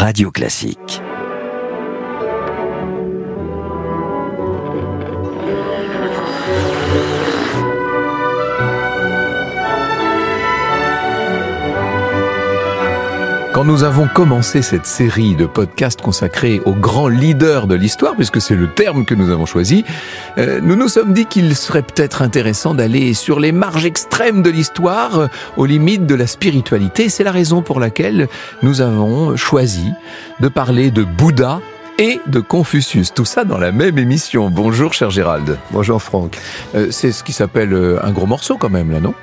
Radio Classique. Quand nous avons commencé cette série de podcasts consacrés aux grands leaders de l'histoire, puisque c'est le terme que nous avons choisi, euh, nous nous sommes dit qu'il serait peut-être intéressant d'aller sur les marges extrêmes de l'histoire, euh, aux limites de la spiritualité. C'est la raison pour laquelle nous avons choisi de parler de Bouddha et de Confucius. Tout ça dans la même émission. Bonjour cher Gérald. Bonjour Franck. Euh, c'est ce qui s'appelle euh, un gros morceau quand même là, non?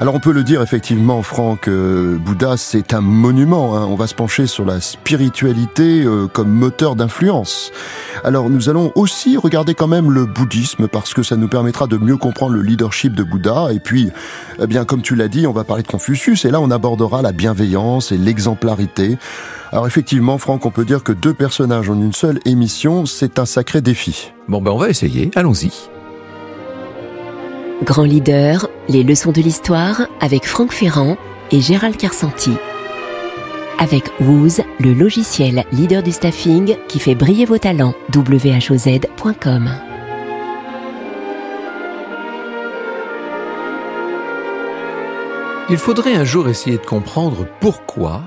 Alors on peut le dire effectivement Franck, euh, Bouddha c'est un monument. Hein. On va se pencher sur la spiritualité euh, comme moteur d'influence. Alors nous allons aussi regarder quand même le bouddhisme parce que ça nous permettra de mieux comprendre le leadership de Bouddha. Et puis, eh bien comme tu l'as dit, on va parler de Confucius et là on abordera la bienveillance et l'exemplarité. Alors effectivement, Franck, on peut dire que deux personnages en une seule émission, c'est un sacré défi. Bon ben on va essayer, allons-y. Grand leader, les leçons de l'histoire avec Franck Ferrand et Gérald Carsanti. Avec Wooz, le logiciel leader du staffing qui fait briller vos talents. whoz.com Il faudrait un jour essayer de comprendre pourquoi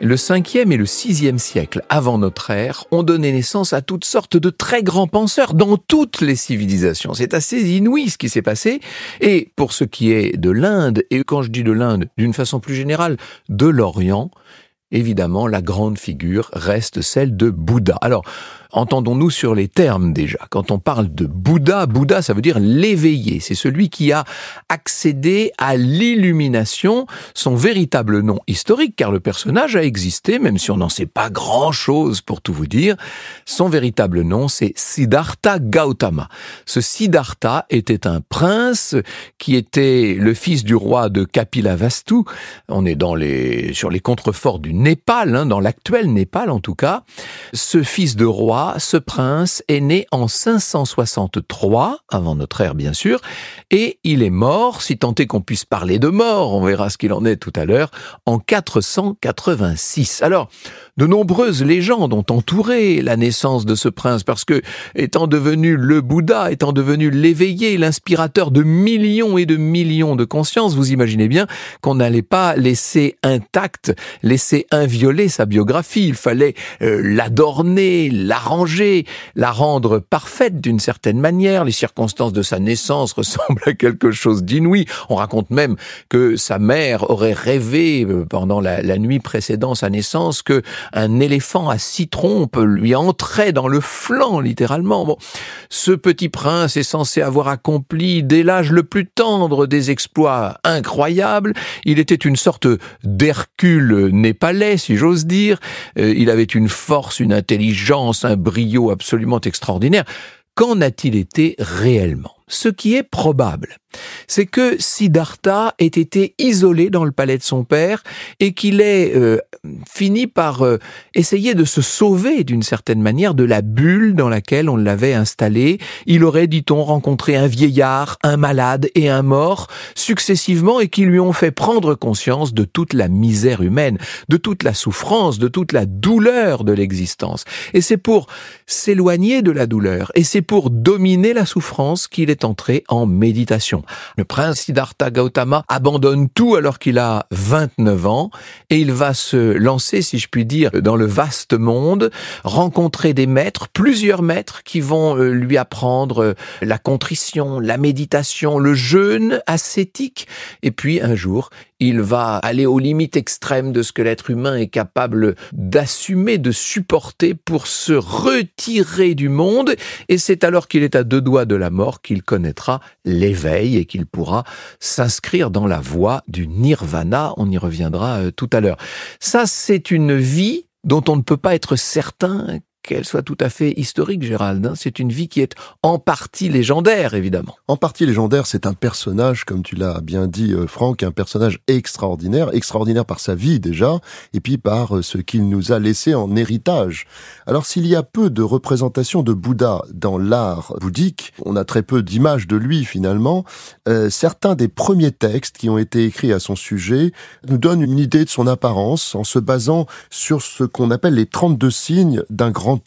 le 5e et le 6e siècle avant notre ère ont donné naissance à toutes sortes de très grands penseurs dans toutes les civilisations. C'est assez inouï ce qui s'est passé. Et pour ce qui est de l'Inde, et quand je dis de l'Inde d'une façon plus générale, de l'Orient, évidemment, la grande figure reste celle de Bouddha. Alors, entendons-nous sur les termes déjà. Quand on parle de Bouddha, Bouddha, ça veut dire l'éveillé. C'est celui qui a accédé à l'illumination, son véritable nom historique, car le personnage a existé, même si on n'en sait pas grand-chose pour tout vous dire. Son véritable nom, c'est Siddhartha Gautama. Ce Siddhartha était un prince qui était le fils du roi de Kapilavastu. On est dans les, sur les contreforts du Népal, hein, dans l'actuel Népal en tout cas. Ce fils de roi ce prince est né en 563, avant notre ère bien sûr, et il est mort, si tant est qu'on puisse parler de mort, on verra ce qu'il en est tout à l'heure, en 486. Alors, de nombreuses légendes ont entouré la naissance de ce prince parce que, étant devenu le Bouddha, étant devenu l'éveillé, l'inspirateur de millions et de millions de consciences, vous imaginez bien qu'on n'allait pas laisser intacte, laisser invioler sa biographie. Il fallait euh, l'adorner, l'arranger, la rendre parfaite d'une certaine manière. Les circonstances de sa naissance ressemblent à quelque chose d'inouï. On raconte même que sa mère aurait rêvé euh, pendant la, la nuit précédant sa naissance que un éléphant à six trompes lui entrait dans le flanc, littéralement. Bon, ce petit prince est censé avoir accompli dès l'âge le plus tendre des exploits incroyables. Il était une sorte d'Hercule népalais, si j'ose dire. Euh, il avait une force, une intelligence, un brio absolument extraordinaire. Qu'en a-t-il été réellement? Ce qui est probable, c'est que Siddhartha ait été isolé dans le palais de son père et qu'il ait euh, fini par euh, essayer de se sauver d'une certaine manière de la bulle dans laquelle on l'avait installé. Il aurait, dit-on, rencontré un vieillard, un malade et un mort successivement et qui lui ont fait prendre conscience de toute la misère humaine, de toute la souffrance, de toute la douleur de l'existence. Et c'est pour s'éloigner de la douleur et c'est pour dominer la souffrance qu'il est entré en méditation. Le prince Siddhartha Gautama abandonne tout alors qu'il a 29 ans et il va se lancer, si je puis dire, dans le vaste monde, rencontrer des maîtres, plusieurs maîtres qui vont euh, lui apprendre euh, la contrition, la méditation, le jeûne ascétique. Et puis un jour, il va aller aux limites extrêmes de ce que l'être humain est capable d'assumer, de supporter pour se retirer du monde. Et c'est alors qu'il est à deux doigts de la mort qu'il connaîtra l'éveil et qu'il pourra s'inscrire dans la voie du nirvana. On y reviendra euh, tout à l'heure. Ça, c'est une vie dont on ne peut pas être certain qu'elle soit tout à fait historique, Gérald. Hein. C'est une vie qui est en partie légendaire, évidemment. En partie légendaire, c'est un personnage, comme tu l'as bien dit, euh, Franck, un personnage extraordinaire, extraordinaire par sa vie déjà, et puis par euh, ce qu'il nous a laissé en héritage. Alors s'il y a peu de représentations de Bouddha dans l'art bouddhique, on a très peu d'images de lui finalement, euh, certains des premiers textes qui ont été écrits à son sujet nous donnent une idée de son apparence en se basant sur ce qu'on appelle les 32 signes d'un grand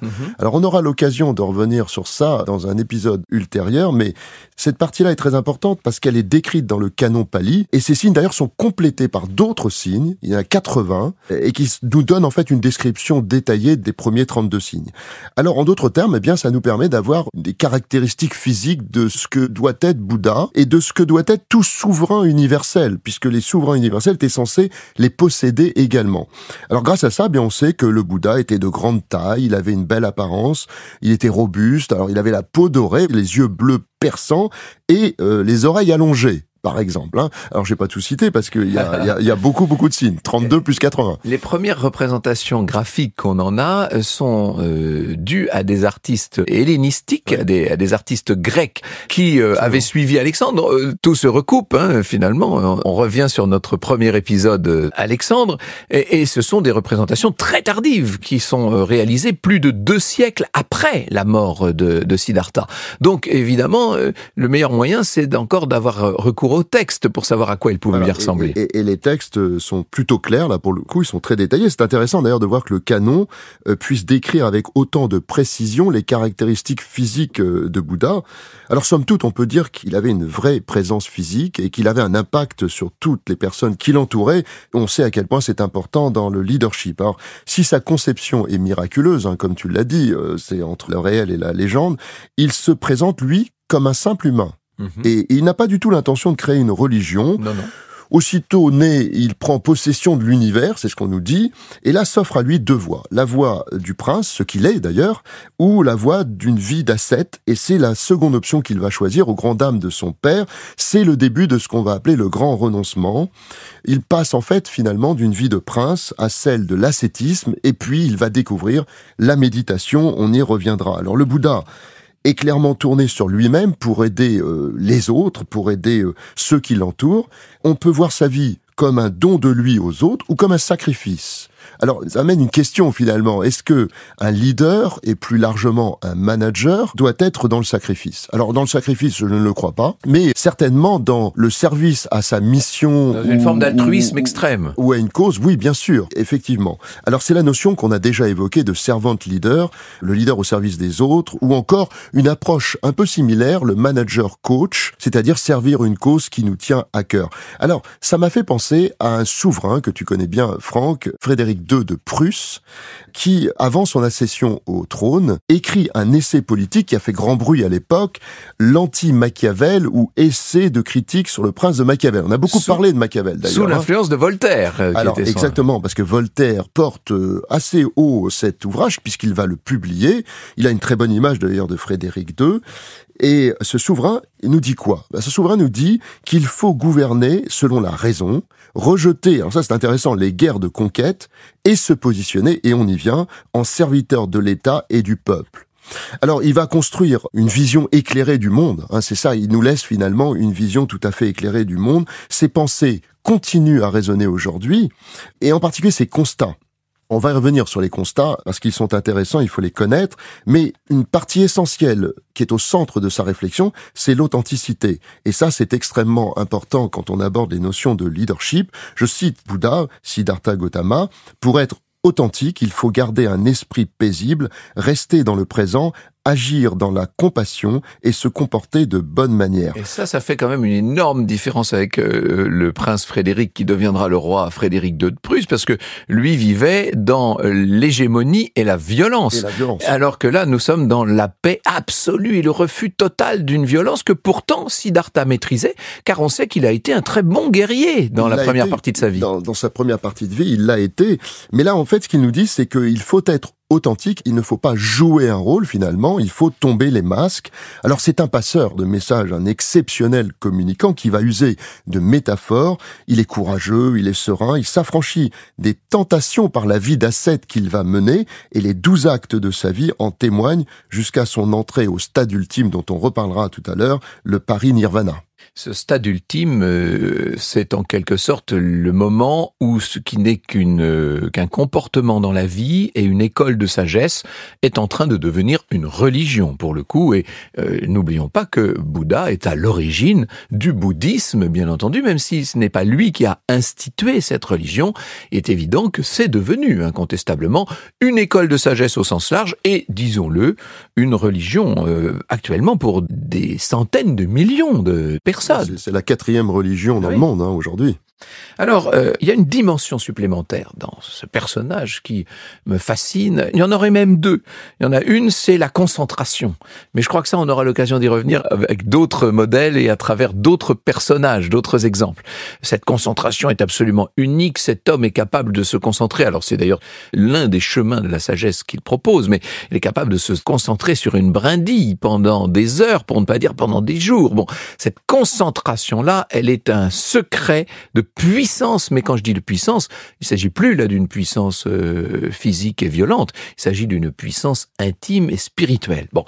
Mhm. Alors on aura l'occasion de revenir sur ça dans un épisode ultérieur, mais cette partie-là est très importante parce qu'elle est décrite dans le canon Pali, et ces signes d'ailleurs sont complétés par d'autres signes, il y en a 80, et qui nous donnent en fait une description détaillée des premiers 32 signes. Alors en d'autres termes, eh bien ça nous permet d'avoir des caractéristiques physiques de ce que doit être Bouddha et de ce que doit être tout souverain universel, puisque les souverains universels étaient censés les posséder également. Alors grâce à ça, eh bien on sait que le Bouddha était de grande taille, il avait une belle apparence, il était robuste, alors il avait la peau dorée, les yeux bleus perçants et euh, les oreilles allongées par exemple. Hein. Alors, je vais pas tout citer parce qu'il y a, y, a, y a, beaucoup, beaucoup de signes. 32 plus 80. Les premières représentations graphiques qu'on en a euh, sont euh, dues à des artistes hellénistiques, à, des, à, des, artistes grecs qui euh, avaient suivi Alexandre. Euh, tout se recoupe, hein, finalement. On revient sur notre premier épisode, Alexandre. Et, et, ce sont des représentations très tardives qui sont réalisées plus de deux siècles après la mort de, de Siddhartha. Donc, évidemment, le meilleur moyen, c'est encore d'avoir recours au texte pour savoir à quoi il pouvait bien ressembler. Et, les textes sont plutôt clairs, là, pour le coup, ils sont très détaillés. C'est intéressant d'ailleurs de voir que le canon euh, puisse décrire avec autant de précision les caractéristiques physiques euh, de Bouddha. Alors, somme toute, on peut dire qu'il avait une vraie présence physique et qu'il avait un impact sur toutes les personnes qui l'entouraient. On sait à quel point c'est important dans le leadership. Alors, si sa conception est miraculeuse, hein, comme tu l'as dit, euh, c'est entre le réel et la légende, il se présente, lui, comme un simple humain. Mhm. Et, il n'a pas du tout l'intention de créer une religion. Non, non. Aussitôt né, il prend possession de l'univers, c'est ce qu'on nous dit, et là s'offre à lui deux voies. La voie du prince, ce qu'il est d'ailleurs, ou la voie d'une vie d'ascète, et c'est la seconde option qu'il va choisir aux grand dames de son père. C'est le début de ce qu'on va appeler le grand renoncement. Il passe en fait finalement d'une vie de prince à celle de l'ascétisme, et puis il va découvrir la méditation, on y reviendra. Alors le Bouddha, est clairement tourné sur lui-même pour aider euh, les autres, pour aider euh, ceux qui l'entourent. On peut voir sa vie comme un don de lui aux autres ou comme un sacrifice. Alors, ça amène une question finalement. Est-ce que un leader et plus largement un manager doit être dans le sacrifice? Alors, dans le sacrifice, je ne le crois pas, mais certainement dans le service à sa mission. Dans une forme d'altruisme extrême. Ou à une cause, oui, bien sûr, effectivement. Alors, c'est la notion qu'on a déjà évoquée de servant leader, le leader au service des autres, ou encore une approche un peu similaire, le manager coach, c'est-à-dire servir une cause qui nous tient à cœur. Alors, ça m'a fait penser à un souverain que tu connais bien, Franck, Frédéric de Prusse, qui, avant son accession au trône, écrit un essai politique qui a fait grand bruit à l'époque, l'anti-Machiavel ou essai de critique sur le prince de Machiavel. On a beaucoup parlé de Machiavel d'ailleurs. Sous hein. l'influence de Voltaire. Euh, Alors exactement, parce que Voltaire porte euh, assez haut cet ouvrage puisqu'il va le publier. Il a une très bonne image d'ailleurs de Frédéric II. Et ce souverain nous dit quoi? Ben, Ce souverain nous dit qu'il faut gouverner selon la raison, rejeter, alors ça c'est intéressant, les guerres de conquête, et se positionner, et on y vient, en serviteur de l'État et du peuple. Alors, il va construire une vision éclairée du monde. Hein, c'est ça, il nous laisse finalement une vision tout à fait éclairée du monde. Ses pensées continuent à résonner aujourd'hui, et en particulier ses constats. On va revenir sur les constats parce qu'ils sont intéressants, il faut les connaître, mais une partie essentielle qui est au centre de sa réflexion, c'est l'authenticité. Et ça, c'est extrêmement important quand on aborde les notions de leadership. Je cite Bouddha, Siddhartha Gautama, pour être authentique, il faut garder un esprit paisible, rester dans le présent, agir dans la compassion et se comporter de bonne manière. Et ça, ça fait quand même une énorme différence avec euh, le prince Frédéric qui deviendra le roi Frédéric II de Prusse, parce que lui vivait dans l'hégémonie et la violence. Et la violence. Alors que là, nous sommes dans la paix absolue et le refus total d'une violence que pourtant Siddhartha maîtrisait, car on sait qu'il a été un très bon guerrier dans il la première partie de sa vie. Dans, dans sa première partie de vie, il l'a été. Mais là, en fait, ce qu'il nous dit, c'est qu'il faut être authentique, il ne faut pas jouer un rôle finalement, il faut tomber les masques. Alors c'est un passeur de messages, un exceptionnel communicant qui va user de métaphores, il est courageux, il est serein, il s'affranchit des tentations par la vie d'ascète qu'il va mener et les douze actes de sa vie en témoignent jusqu'à son entrée au stade ultime dont on reparlera tout à l'heure, le Paris Nirvana. Ce stade ultime, euh, c'est en quelque sorte le moment où ce qui n'est qu'une euh, qu'un comportement dans la vie et une école de sagesse est en train de devenir une religion pour le coup. Et euh, n'oublions pas que Bouddha est à l'origine du bouddhisme, bien entendu, même si ce n'est pas lui qui a institué cette religion. Il est évident que c'est devenu incontestablement une école de sagesse au sens large et, disons-le, une religion actuellement pour des centaines de millions de personnes c'est la quatrième religion dans le monde hein, aujourd'hui. Alors, euh, il y a une dimension supplémentaire dans ce personnage qui me fascine. Il y en aurait même deux. Il y en a une, c'est la concentration. Mais je crois que ça, on aura l'occasion d'y revenir avec d'autres modèles et à travers d'autres personnages, d'autres exemples. Cette concentration est absolument unique. Cet homme est capable de se concentrer. Alors, c'est d'ailleurs l'un des chemins de la sagesse qu'il propose, mais il est capable de se concentrer sur une brindille pendant des heures, pour ne pas dire pendant des jours. Bon, cette concentration-là, elle est un secret de puissance. Mais quand je dis de puissance, il s'agit plus là d'une puissance euh, physique et violente. Il s'agit d'une puissance intime et spirituelle. Bon.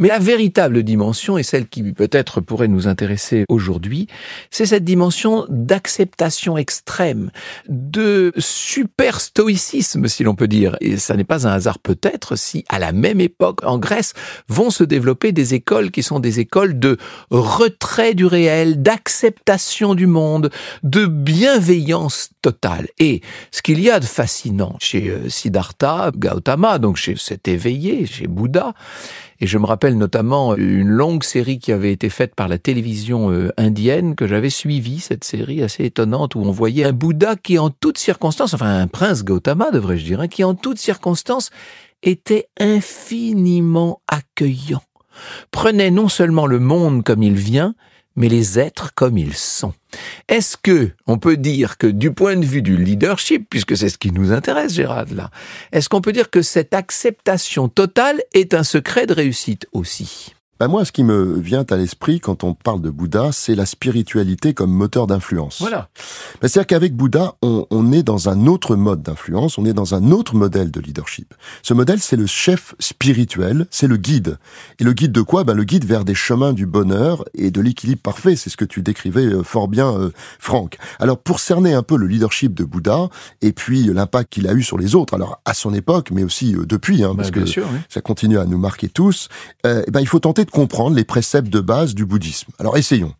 Mais la véritable dimension, et celle qui peut-être pourrait nous intéresser aujourd'hui, c'est cette dimension d'acceptation extrême, de super stoïcisme, si l'on peut dire. Et ça n'est pas un hasard peut-être si, à la même époque, en Grèce, vont se développer des écoles qui sont des écoles de retrait du réel, d'acceptation du monde, de bienveillance totale. Et ce qu'il y a de fascinant chez euh, Siddhartha Gautama, donc chez cet éveillé, chez Bouddha, et je me rappelle notamment une longue série qui avait été faite par la télévision euh, indienne que j'avais suivie, cette série assez étonnante où on voyait un Bouddha qui en toutes circonstances, enfin un prince Gautama devrais-je dire, hein, qui en toutes circonstances était infiniment accueillant. Prenait non seulement le monde comme il vient, mais les êtres comme ils sont. Est-ce que on peut dire que du point de vue du leadership, puisque c'est ce qui nous intéresse, Gérald, là, est-ce qu'on peut dire que cette acceptation totale est un secret de réussite aussi? Bah moi, ce qui me vient à l'esprit quand on parle de Bouddha, c'est la spiritualité comme moteur d'influence. Voilà. Bah, C'est-à-dire qu'avec Bouddha, on, on, est dans un autre mode d'influence, on est dans un autre modèle de leadership. Ce modèle, c'est le chef spirituel, c'est le guide. Et le guide de quoi? Bah, Le guide vers des chemins du bonheur et de l'équilibre parfait. C'est ce que tu décrivais euh, fort bien, euh, Franck. Alors, pour cerner un peu le leadership de Bouddha et puis l'impact qu'il a eu sur les autres, alors à son époque, mais aussi euh, depuis, hein, parce que sûr, oui. ça continue à nous marquer tous, euh, ben, il faut tenter comprendre les préceptes de base du bouddhisme. Alors essayons.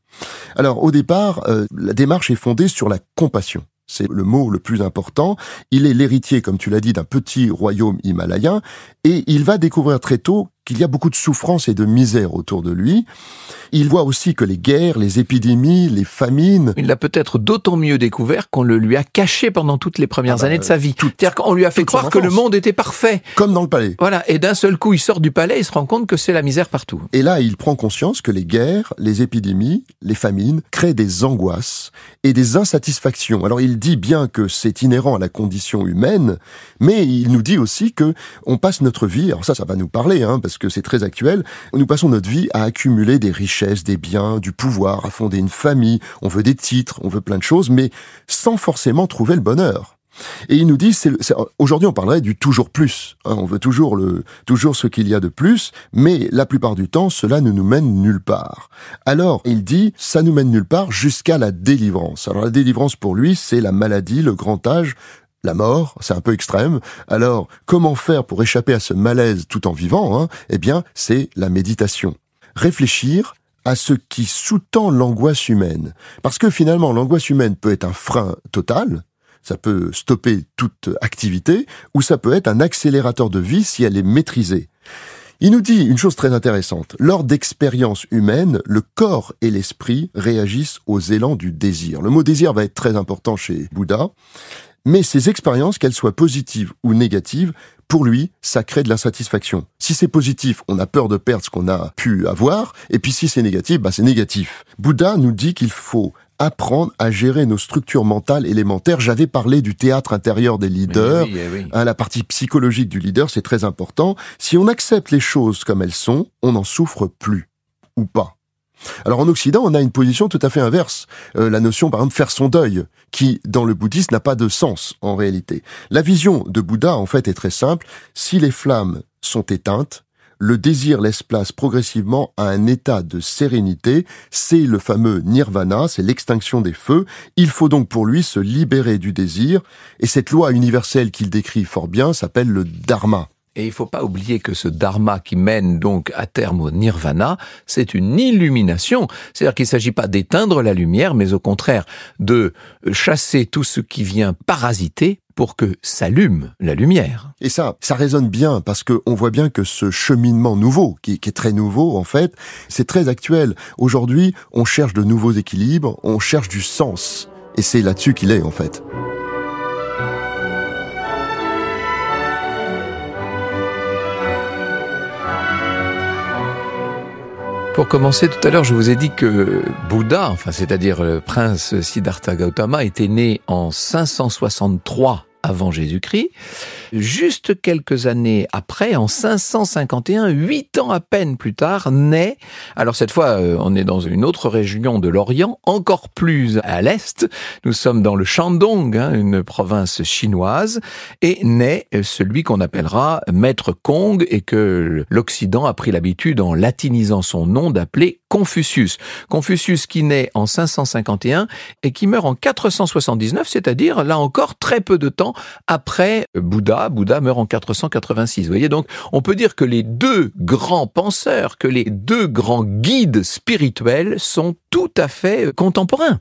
Alors au départ, euh, la démarche est fondée sur la compassion. C'est le mot le plus important. Il est l'héritier, comme tu l'as dit, d'un petit royaume himalayen, et il va découvrir très tôt qu'il y a beaucoup de souffrance et de misère autour de lui. Il voit aussi que les guerres, les épidémies, les famines... Il l'a peut-être d'autant mieux découvert qu'on le lui a caché pendant toutes les premières Ah bah, années de sa vie. C'est-à-dire qu'on lui a fait croire que le monde était parfait. Comme dans le palais. Voilà, et d'un seul coup, il sort du palais, il se rend compte que c'est la misère partout. Et là, il prend conscience que les guerres, les épidémies, les famines créent des angoisses et des insatisfactions. Alors il dit bien que c'est inhérent à la condition humaine, mais il nous dit aussi que on passe notre vie, alors ça, ça va nous parler, hein, parce que c'est très actuel, nous passons notre vie à accumuler des richesses, des biens, du pouvoir, à fonder une famille, on veut des titres, on veut plein de choses, mais sans forcément trouver le bonheur. Et il nous c'est- aujourd'hui on parlerait du toujours plus. hein, on veut toujours le, toujours ce qu'il y a de plus, mais la plupart du temps, cela ne nous mène nulle part. Alors, il dit, ça nous mène nulle part jusqu'à la délivrance. Alors la délivrance pour lui, c'est la maladie, le grand âge, la mort, c'est un peu extrême. Alors, comment faire pour échapper à ce malaise tout en vivant hein? Eh bien, c'est la méditation. Réfléchir à ce qui sous-tend l'angoisse humaine. Parce que finalement, l'angoisse humaine peut être un frein total, ça peut stopper toute activité, ou ça peut être un accélérateur de vie si elle est maîtrisée. Il nous dit une chose très intéressante. Lors d'expériences humaines, le corps et l'esprit réagissent aux élans du désir. Le mot désir va être très important chez Bouddha, mais ces expériences, qu'elles soient positives ou négatives, pour lui, ça crée de l'insatisfaction. Si c'est positif, on a peur de perdre ce qu'on a pu avoir, et puis si c'est négatif, bah c'est négatif. Bouddha nous dit qu'il faut apprendre à gérer nos structures mentales élémentaires. J'avais parlé du théâtre intérieur des leaders, eh hein, la partie psychologique du leader, c'est très important. Si on accepte les choses comme elles sont, on n'en souffre plus, ou pas. Alors en Occident, on a une position tout à fait inverse. Euh, la notion, par exemple, faire son deuil, qui, dans le bouddhisme, n'a pas de sens en réalité. La vision de Bouddha, en fait, est très simple. Si les flammes sont éteintes, le désir laisse place progressivement à un état de sérénité, c'est le fameux nirvana, c'est l'extinction des feux, il faut donc pour lui se libérer du désir, et cette loi universelle qu'il décrit fort bien s'appelle le dharma. Et il ne faut pas oublier que ce dharma qui mène donc à terme au nirvana, c'est une illumination. C'est-à-dire qu'il ne s'agit pas d'éteindre la lumière, mais au contraire de chasser tout ce qui vient parasiter pour que s'allume la lumière. Et ça, ça résonne bien parce que on voit bien que ce cheminement nouveau, qui, qui est très nouveau en fait, c'est très actuel. Aujourd'hui, on cherche de nouveaux équilibres, on cherche du sens. Et c'est là-dessus qu'il est en fait. Pour commencer, tout à l'heure, je vous ai dit que Bouddha, enfin, c'est-à-dire le prince Siddhartha Gautama, était né en 563 avant Jésus-Christ. Juste quelques années après, en 551, huit ans à peine plus tard, naît, alors cette fois euh, on est dans une autre région de l'Orient, encore plus à l'est, nous sommes dans le Shandong, hein, une province chinoise, et naît celui qu'on appellera Maître Kong et que l'Occident a pris l'habitude, en latinisant son nom, d'appeler Confucius. Confucius qui naît en 551 et qui meurt en 479, c'est-à-dire là encore très peu de temps après Bouddha. Bouddha meurt en 486. Vous voyez donc, on peut dire que les deux grands penseurs, que les deux grands guides spirituels sont tout à fait euh, contemporains.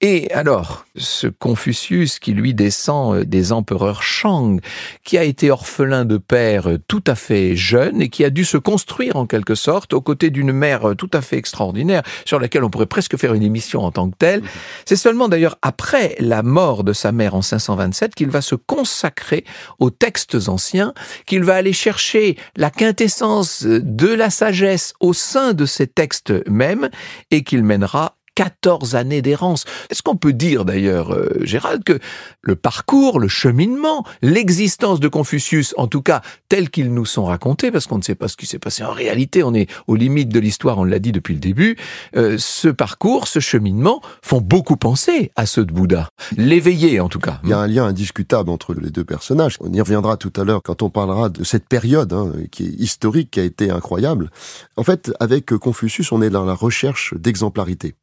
Et alors, ce Confucius qui lui descend euh, des empereurs Shang, qui a été orphelin de père euh, tout à fait jeune et qui a dû se construire en quelque sorte aux côtés d'une mère tout à fait extraordinaire, sur laquelle on pourrait presque faire une émission en tant que telle. C'est seulement d'ailleurs après la mort de sa mère en 527 qu'il va se consacrer aux textes anciens, qu'il va aller chercher la quintessence de la sagesse au sein de ces textes mêmes et qu'il mènera 14 années d'errance. Est-ce qu'on peut dire d'ailleurs, euh, Gérald, que le parcours, le cheminement, l'existence de Confucius, en tout cas tel qu'ils nous sont racontés, parce qu'on ne sait pas ce qui s'est passé en réalité, on est aux limites de l'histoire, on l'a dit depuis le début, euh, ce parcours, ce cheminement font beaucoup penser à ceux de Bouddha. L'éveillé en tout cas. Il y a un lien indiscutable entre les deux personnages. On y reviendra tout à l'heure quand on parlera de cette période hein, qui est historique, qui a été incroyable. En fait, avec Confucius, on est dans la recherche d'exemplarité.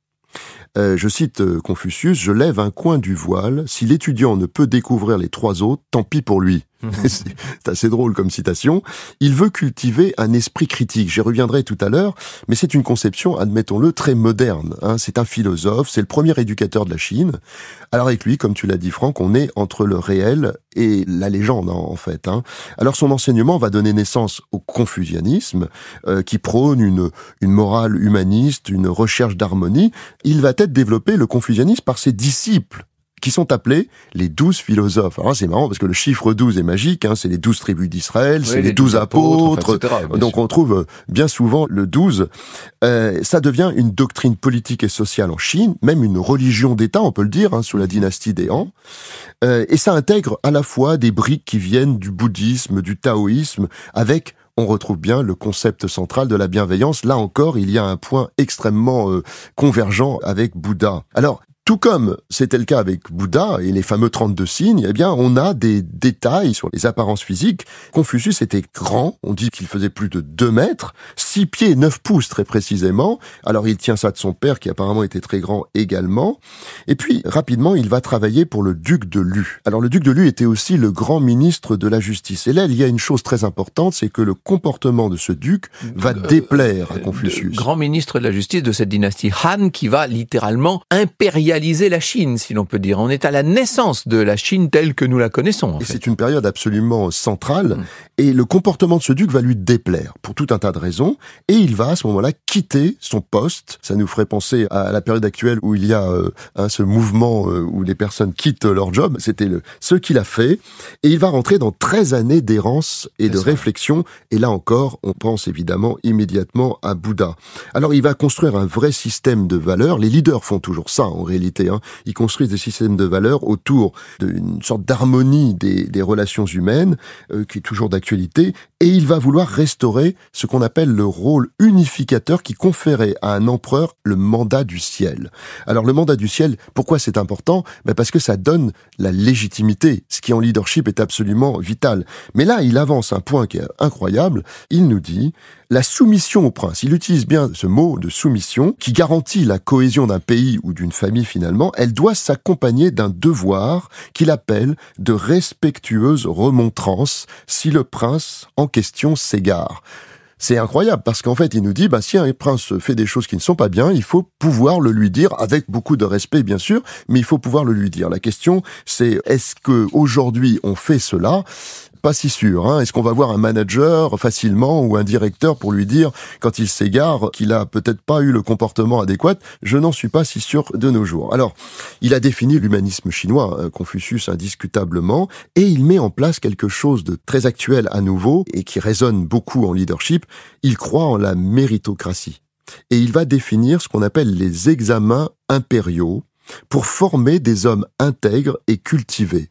Euh, je cite euh, Confucius, je lève un coin du voile, si l'étudiant ne peut découvrir les trois autres, tant pis pour lui. c'est assez drôle comme citation. Il veut cultiver un esprit critique. J'y reviendrai tout à l'heure, mais c'est une conception, admettons-le, très moderne. Hein. C'est un philosophe, c'est le premier éducateur de la Chine. Alors avec lui, comme tu l'as dit Franck, on est entre le réel et la légende en fait. Hein. Alors son enseignement va donner naissance au confucianisme, euh, qui prône une, une morale humaniste, une recherche d'harmonie. Il va être développé, le confucianisme, par ses disciples qui sont appelés les douze philosophes. Alors c'est marrant parce que le chiffre 12 est magique, hein, c'est les douze tribus d'Israël, c'est les douze apôtres, donc on trouve euh, bien souvent le 12. Euh, ça devient une doctrine politique et sociale en Chine, même une religion d'État, on peut le dire, hein, sous la dynastie des Han. Euh, et ça intègre à la fois des briques qui viennent du bouddhisme, du taoïsme, avec on retrouve bien le concept central de la bienveillance. Là encore, il y a un point extrêmement euh, convergent avec Bouddha. Alors, tout comme c'était le cas avec Bouddha et les fameux 32 signes, eh bien, on a des détails sur les apparences physiques. Confucius était grand, on dit qu'il faisait plus de 2 mètres, 6 pieds 9 pouces très précisément. Alors, il tient ça de son père qui apparemment était très grand également. Et puis, rapidement, il va travailler pour le duc de Lu. Alors, le duc de Lu était aussi le grand ministre de la justice. Et là, il y a une chose très importante, c'est que le comportement de ce duc va euh, déplaire à Confucius. Grand ministre de la justice de cette dynastie Han qui va littéralement impérialiser la Chine, si l'on peut dire. On est à la naissance de la Chine telle que nous la connaissons. et c'est une période absolument centrale. Mm. Et le comportement de ce duc va lui déplaire pour tout un tas de raisons. Et il va à ce moment-là quitter son poste. Ça nous ferait penser à la période actuelle où il y a euh, ce mouvement euh, où les personnes quittent leur job. C'était le, ce qu'il a fait. Et il va rentrer dans 13 années d'errance et de réflexion. Et là encore, on pense évidemment immédiatement à Bouddha. Alors il va construire un vrai système de valeurs. Les leaders font toujours ça en réalité réalité. Hein. Ils construisent des systèmes de valeurs autour d'une sorte d'harmonie des, des, relations humaines euh, qui est toujours d'actualité, et il va vouloir restaurer ce qu'on appelle le rôle unificateur qui conférait à un empereur le mandat du ciel. Alors le mandat du ciel, pourquoi c'est important? Ben Parce que ça donne la légitimité, ce qui en leadership est absolument vital. Mais là, il avance un point qui est incroyable. Il nous dit la soumission au prince. Il utilise bien ce mot de soumission qui garantit la cohésion d'un pays ou d'une famille finalement. Elle doit s'accompagner d'un devoir qu'il appelle de respectueuse remontrance si le prince en question s'égare. C'est incroyable parce qu'en fait, il nous dit, bah, si un prince fait des choses qui ne sont pas bien, il faut pouvoir le lui dire avec beaucoup de respect, bien sûr, mais il faut pouvoir le lui dire. La question, c'est est-ce que aujourd'hui on fait cela? Pas si sûr. Hein. Est-ce qu'on va voir un manager facilement ou un directeur pour lui dire quand il s'égare qu'il a peut-être pas eu le comportement adéquat? Je n'en suis pas si sûr de nos jours. Alors, il a défini l'humanisme chinois, hein, Confucius indiscutablement, et il met en place quelque chose de très actuel à nouveau et qui résonne beaucoup en leadership. Il croit en la méritocratie. Et il va définir ce qu'on appelle les examens impériaux pour former des hommes intègres et cultivés.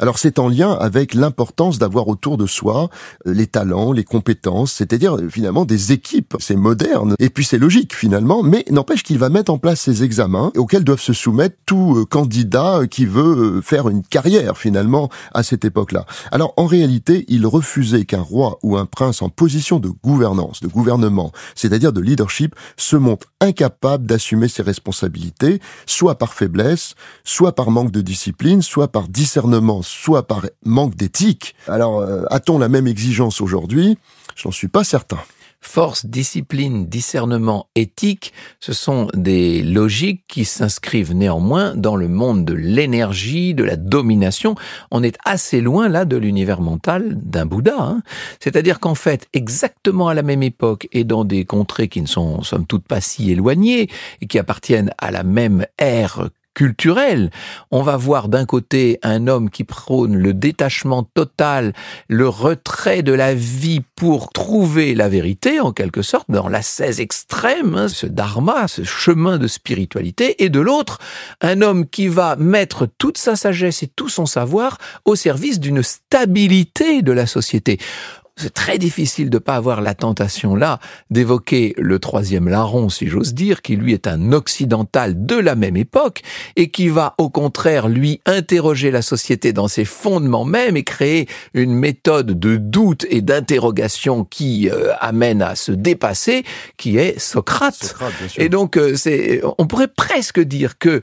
Alors c'est en lien avec l'importance d'avoir autour de soi euh, les talents, les compétences, c'est-à-dire euh, finalement des équipes. C'est moderne et puis c'est logique finalement, mais n'empêche qu'il va mettre en place ces examens auxquels doivent se soumettre tout euh, candidat qui veut faire une carrière finalement à cette époque-là. Alors en réalité, il refusait qu'un roi ou un prince en position de gouvernance, de gouvernement, c'est-à-dire de leadership, se montre incapable d'assumer ses responsabilités, soit par faiblesse, soit par manque de discipline, soit par discernement soit par manque d'éthique. Alors, euh, a-t-on la même exigence aujourd'hui? J'en suis pas certain. Force, discipline, discernement, éthique, ce sont des logiques qui s'inscrivent néanmoins dans le monde de l'énergie, de la domination. On est assez loin là de l'univers mental d'un Bouddha. Hein. C'est-à-dire qu'en fait, exactement à la même époque et dans des contrées qui ne sont somme toute pas si éloignées et qui appartiennent à la même ère culturel. On va voir d'un côté un homme qui prône le détachement total, le retrait de la vie pour trouver la vérité, en quelque sorte, dans l'ascèse extrême, hein, ce dharma, ce chemin de spiritualité, et de l'autre, un homme qui va mettre toute sa sagesse et tout son savoir au service d'une stabilité de la société c'est très difficile de pas avoir la tentation là d'évoquer le troisième larron, si j'ose dire, qui lui est un occidental de la même époque et qui va au contraire lui interroger la société dans ses fondements même et créer une méthode de doute et d'interrogation qui euh, amène à se dépasser, qui est Socrate. et donc euh, c'est, on pourrait presque dire que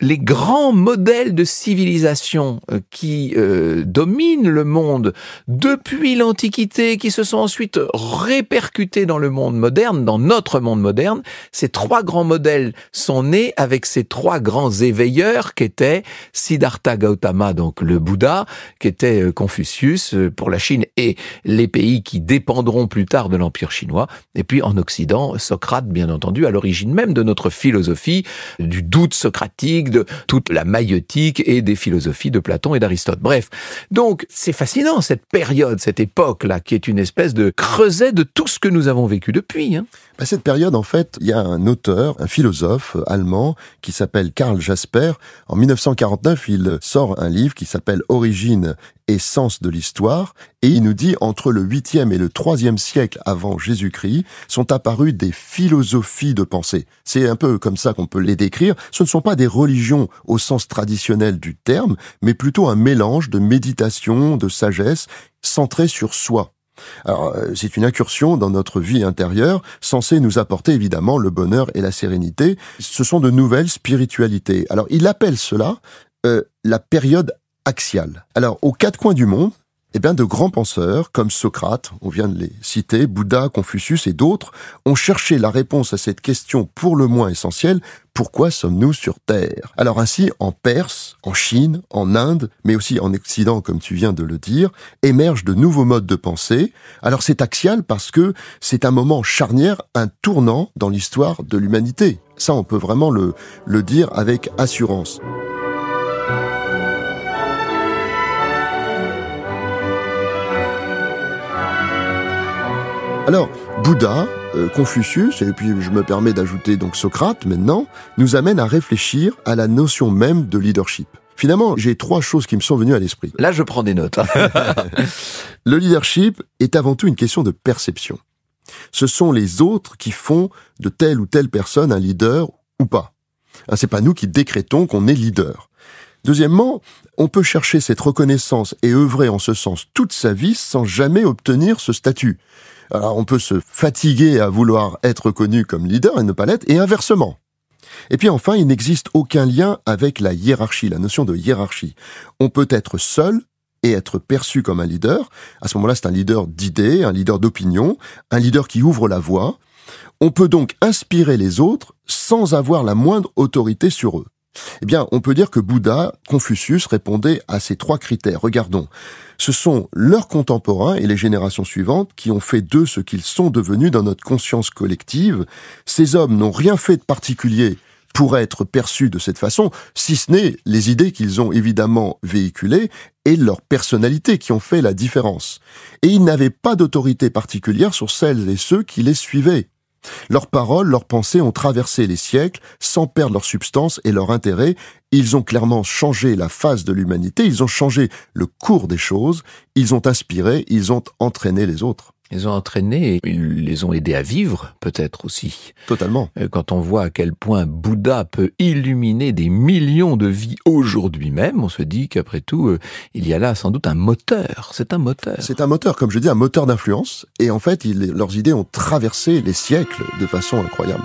les grands modèles de civilisation euh, qui euh, dominent le monde depuis l'Antiquité, qui se sont ensuite répercutés dans le monde moderne, dans notre monde moderne, ces trois grands modèles sont nés avec ces trois grands éveilleurs qu'étaient Siddhartha Gautama, donc le Bouddha, qui était euh, Confucius pour la Chine et les pays qui dépendront plus tard de l'Empire chinois, et puis en Occident, Socrate, bien entendu, à l'origine même de notre philosophie, du doute socratique, de toute la maïotique et des philosophies de Platon et d'Aristote. Bref, donc c'est fascinant cette période, cette époque-là, qui est une espèce de creuset de tout ce que nous avons vécu depuis. Hein. À cette période, en fait, il y a un auteur, un philosophe allemand qui s'appelle Karl Jasper. En 1949, il sort un livre qui s'appelle Origine et sens de l'histoire, et il nous dit entre le 8e et le 3e siècle avant Jésus-Christ sont apparues des philosophies de pensée. C'est un peu comme ça qu'on peut les décrire. Ce ne sont pas des religions au sens traditionnel du terme, mais plutôt un mélange de méditation, de sagesse, centré sur soi, alors, euh, c'est une incursion dans notre vie intérieure, censée nous apporter évidemment le bonheur et la sérénité. Ce sont de nouvelles spiritualités. Alors, il appelle cela euh, la période axiale. Alors, aux quatre coins du monde, eh bien, de grands penseurs, comme Socrate, on vient de les citer, Bouddha, Confucius et d'autres, ont cherché la réponse à cette question pour le moins essentielle, pourquoi sommes-nous sur Terre? Alors ainsi, en Perse, en Chine, en Inde, mais aussi en Occident, comme tu viens de le dire, émergent de nouveaux modes de pensée. Alors c'est axial parce que c'est un moment charnière, un tournant dans l'histoire de l'humanité. Ça, on peut vraiment le, le dire avec assurance. Alors, Bouddha, euh, Confucius, et puis je me permets d'ajouter donc Socrate maintenant, nous amènent à réfléchir à la notion même de leadership. Finalement, j'ai trois choses qui me sont venues à l'esprit. Là, je prends des notes. le leadership est avant tout une question de perception. Ce sont les autres qui font de telle ou telle personne un leader ou pas. Ah, c'est pas nous qui décrétons qu'on est leader. Deuxièmement, on peut chercher cette reconnaissance et œuvrer en ce sens toute sa vie sans jamais obtenir ce statut. Alors on peut se fatiguer à vouloir être reconnu comme leader et ne pas l'être, et inversement. Et puis enfin, il n'existe aucun lien avec la hiérarchie, la notion de hiérarchie. On peut être seul et être perçu comme un leader. À ce moment-là, c'est un leader d'idées, un leader d'opinion, un leader qui ouvre la voie. On peut donc inspirer les autres sans avoir la moindre autorité sur eux. Eh bien, on peut dire que Bouddha, Confucius répondaient à ces trois critères. Regardons. Ce sont leurs contemporains et les générations suivantes qui ont fait d'eux ce qu'ils sont devenus dans notre conscience collective. Ces hommes n'ont rien fait de particulier pour être perçus de cette façon, si ce n'est les idées qu'ils ont évidemment véhiculées et leur personnalité qui ont fait la différence. Et ils n'avaient pas d'autorité particulière sur celles et ceux qui les suivaient. Leurs paroles, leurs pensées ont traversé les siècles sans perdre leur substance et leur intérêt. Ils ont clairement changé la face de l'humanité, ils ont changé le cours des choses, ils ont inspiré, ils ont entraîné les autres. Ils ont entraîné, ils les ont aidés à vivre, peut-être aussi. Totalement. Euh, quand on voit à quel point Bouddha peut illuminer des millions de vies aujourd'hui même, on se dit qu'après tout, euh, il y a là sans doute un moteur. C'est un moteur. C'est un moteur, comme je dis, un moteur d'influence. Et en fait, leurs idées ont traversé les siècles de façon incroyable.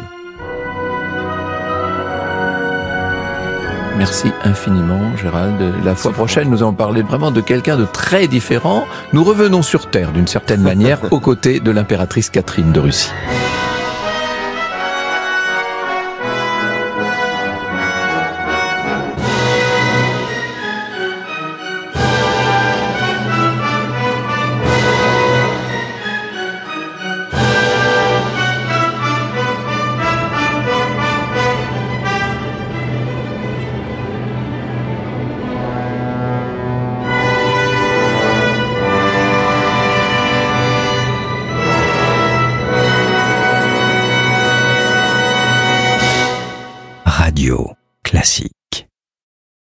Merci infiniment, Gérald. La fois prochaine, nous allons parler vraiment de quelqu'un de très différent. Nous revenons sur Terre, d'une certaine manière, aux côtés de l'impératrice Catherine de Russie.